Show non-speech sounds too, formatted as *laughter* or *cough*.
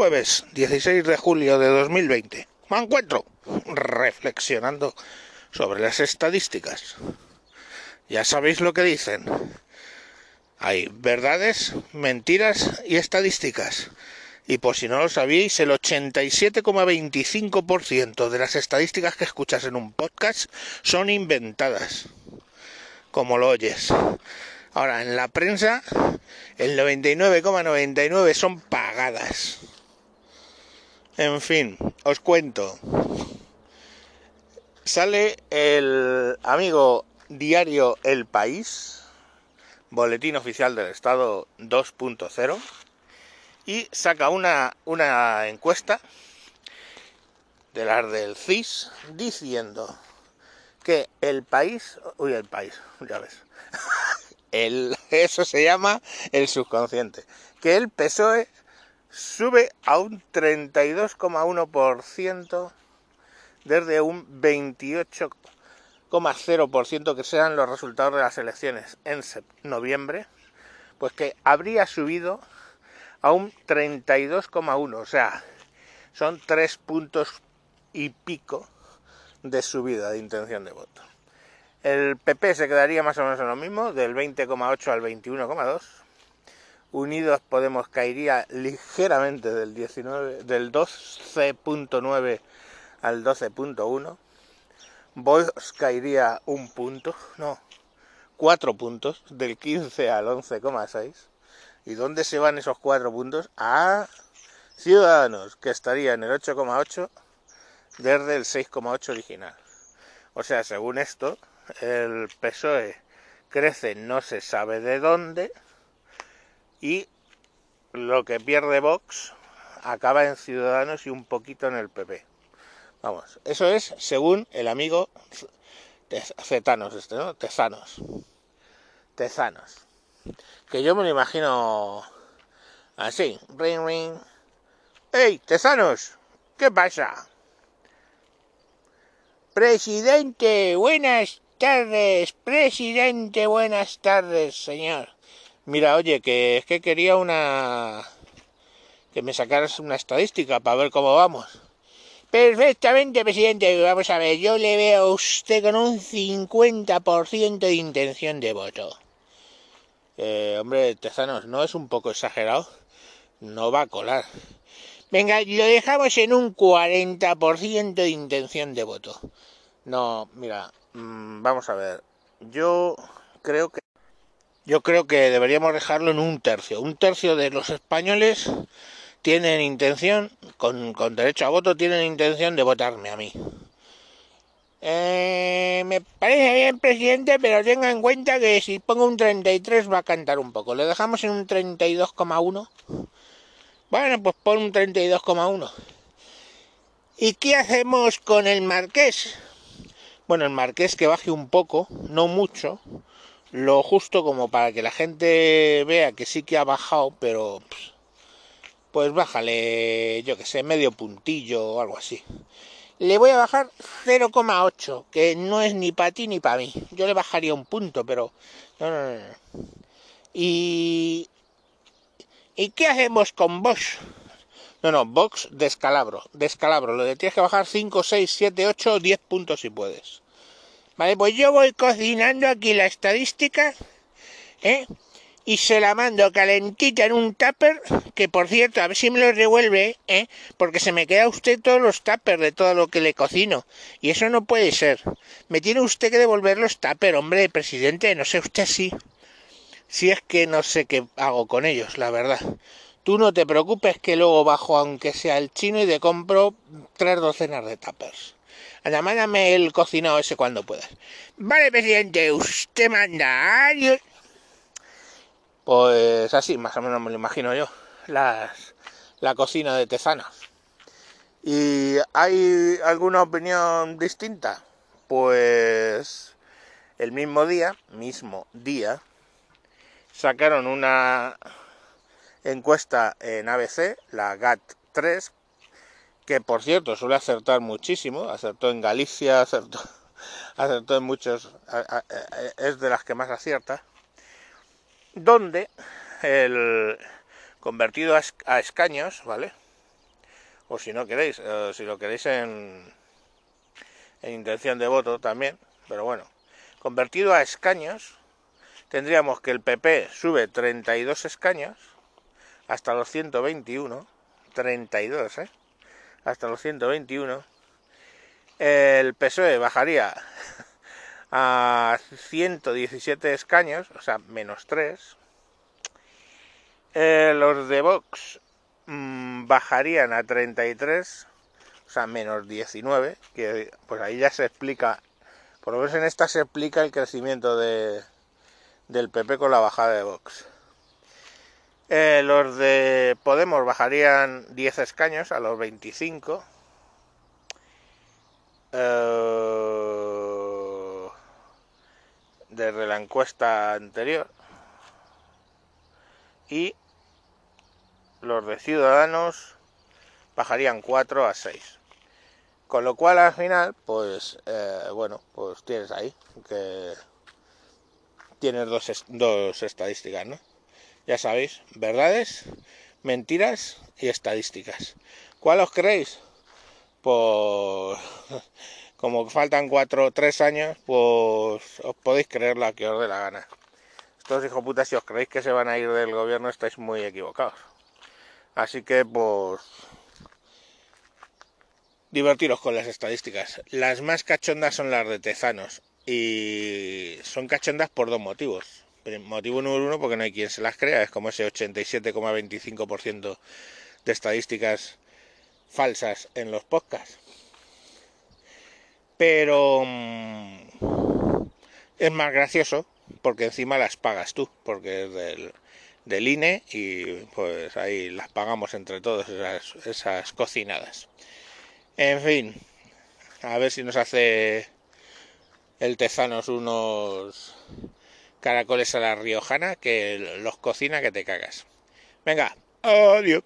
Jueves 16 de julio de 2020. Me encuentro reflexionando sobre las estadísticas. Ya sabéis lo que dicen. Hay verdades, mentiras y estadísticas. Y por si no lo sabéis, el 87,25% de las estadísticas que escuchas en un podcast son inventadas. Como lo oyes. Ahora, en la prensa, el 99,99 son pagadas. En fin, os cuento. Sale el amigo diario El País, Boletín Oficial del Estado 2.0, y saca una, una encuesta de las del CIS diciendo que el país, uy, el país, ya ves, *laughs* el, eso se llama el subconsciente, que el PSOE sube a un 32,1% desde un 28,0% que sean los resultados de las elecciones en noviembre, pues que habría subido a un 32,1, o sea, son tres puntos y pico de subida de intención de voto. El PP se quedaría más o menos en lo mismo, del 20,8 al 21,2. Unidos Podemos caería ligeramente del 19, del 12.9 al 12.1. Vox caería un punto, no, cuatro puntos, del 15 al 11,6. ¿Y dónde se van esos cuatro puntos? A Ciudadanos, que estaría en el 8,8 desde el 6,8 original. O sea, según esto, el PSOE crece no se sabe de dónde y lo que pierde Vox acaba en Ciudadanos y un poquito en el PP. Vamos, eso es según el amigo Zetanos, este, ¿no? Tezanos. Tezanos. Que yo me lo imagino así. Ring, ring. ¡Ey, Tezanos! ¿Qué pasa? Presidente, buenas tardes, presidente, buenas tardes, señor. Mira, oye, que es que quería una... que me sacaras una estadística para ver cómo vamos. Perfectamente, presidente. Vamos a ver, yo le veo a usted con un 50% de intención de voto. Eh, hombre, Tezanos, ¿no es un poco exagerado? No va a colar. Venga, lo dejamos en un 40% de intención de voto. No, mira, Mm, vamos a ver. Yo creo que yo creo que deberíamos dejarlo en un tercio. Un tercio de los españoles tienen intención, con, derecho a voto, tienen intención de votarme a mí. Eh, me parece bien, presidente, pero tenga en cuenta que si pongo un 33 va a cantar un poco. ¿Le dejamos en un 32,1? Bueno, pues pon un 32,1. ¿Y qué hacemos con el marqués? Bueno, el marqués que baje un poco, no mucho, lo justo como para que la gente vea que sí que ha bajado, pero pues, bájale, yo que sé, medio puntillo o algo así. Le voy a bajar 0,8, que no es ni para ti ni para mí. Yo le bajaría un punto, pero no, no, no. Y ¿Y qué hacemos con Bosch? No, no, box descalabro, descalabro. Lo de tienes que bajar 5, 6, 7, 8, 10 puntos si puedes. Vale, pues yo voy cocinando aquí la estadística, ¿eh? Y se la mando calentita en un tupper, que por cierto, a ver si me lo revuelve, ¿eh? Porque se me queda usted todos los tuppers de todo lo que le cocino. Y eso no puede ser. Me tiene usted que devolver los tuppers, hombre, presidente, no sé usted si. Si es que no sé qué hago con ellos, la verdad. Tú no te preocupes que luego bajo, aunque sea el chino, y te compro tres docenas de tappers. Anda, mándame el cocinado ese cuando puedas. Vale, presidente, usted manda. Adiós. Pues así, más o menos me lo imagino yo. Las, la cocina de Tezanos. ¿Y hay alguna opinión distinta? Pues el mismo día, mismo día, sacaron una encuesta en ABC, la GAT3, que por cierto suele acertar muchísimo, acertó en Galicia, *laughs* acertó, acertó en muchos, es de las que más acierta, donde el convertido a escaños, ¿vale? o si no queréis, eh, si lo queréis en, en intención de voto también, pero bueno, convertido a escaños, tendríamos que el PP sube 32 escaños hasta los 121, 32, ¿eh? Hasta los 121. El PSOE bajaría *laughs* a 117 escaños, o sea, menos 3. Eh, los de Vox mmm, bajarían a 33, o sea, menos 19, que pues ahí ya se explica, por lo menos en esta se explica el crecimiento de, del PP con la bajada de Vox. Eh, los de Podemos bajarían 10 escaños a los 25. Eh, desde la encuesta anterior. Y los de Ciudadanos bajarían 4 a 6. Con lo cual al final, pues eh, bueno, pues tienes ahí que tienes dos, dos estadísticas, ¿no? Ya sabéis, verdades, mentiras y estadísticas. ¿Cuál os creéis? Pues *laughs* como faltan cuatro o tres años, pues os podéis creer la que os dé la gana. Estos hijos putas, si os creéis que se van a ir del gobierno, estáis muy equivocados. Así que, pues, divertiros con las estadísticas. Las más cachondas son las de Tezanos. Y son cachondas por dos motivos. Motivo número uno, porque no hay quien se las crea, es como ese 87,25% de estadísticas falsas en los podcasts. Pero mm, es más gracioso porque encima las pagas tú, porque es del, del INE y pues ahí las pagamos entre todos esas, esas cocinadas. En fin, a ver si nos hace el Tezanos unos caracoles a la riojana que los cocina que te cagas. Venga, adiós.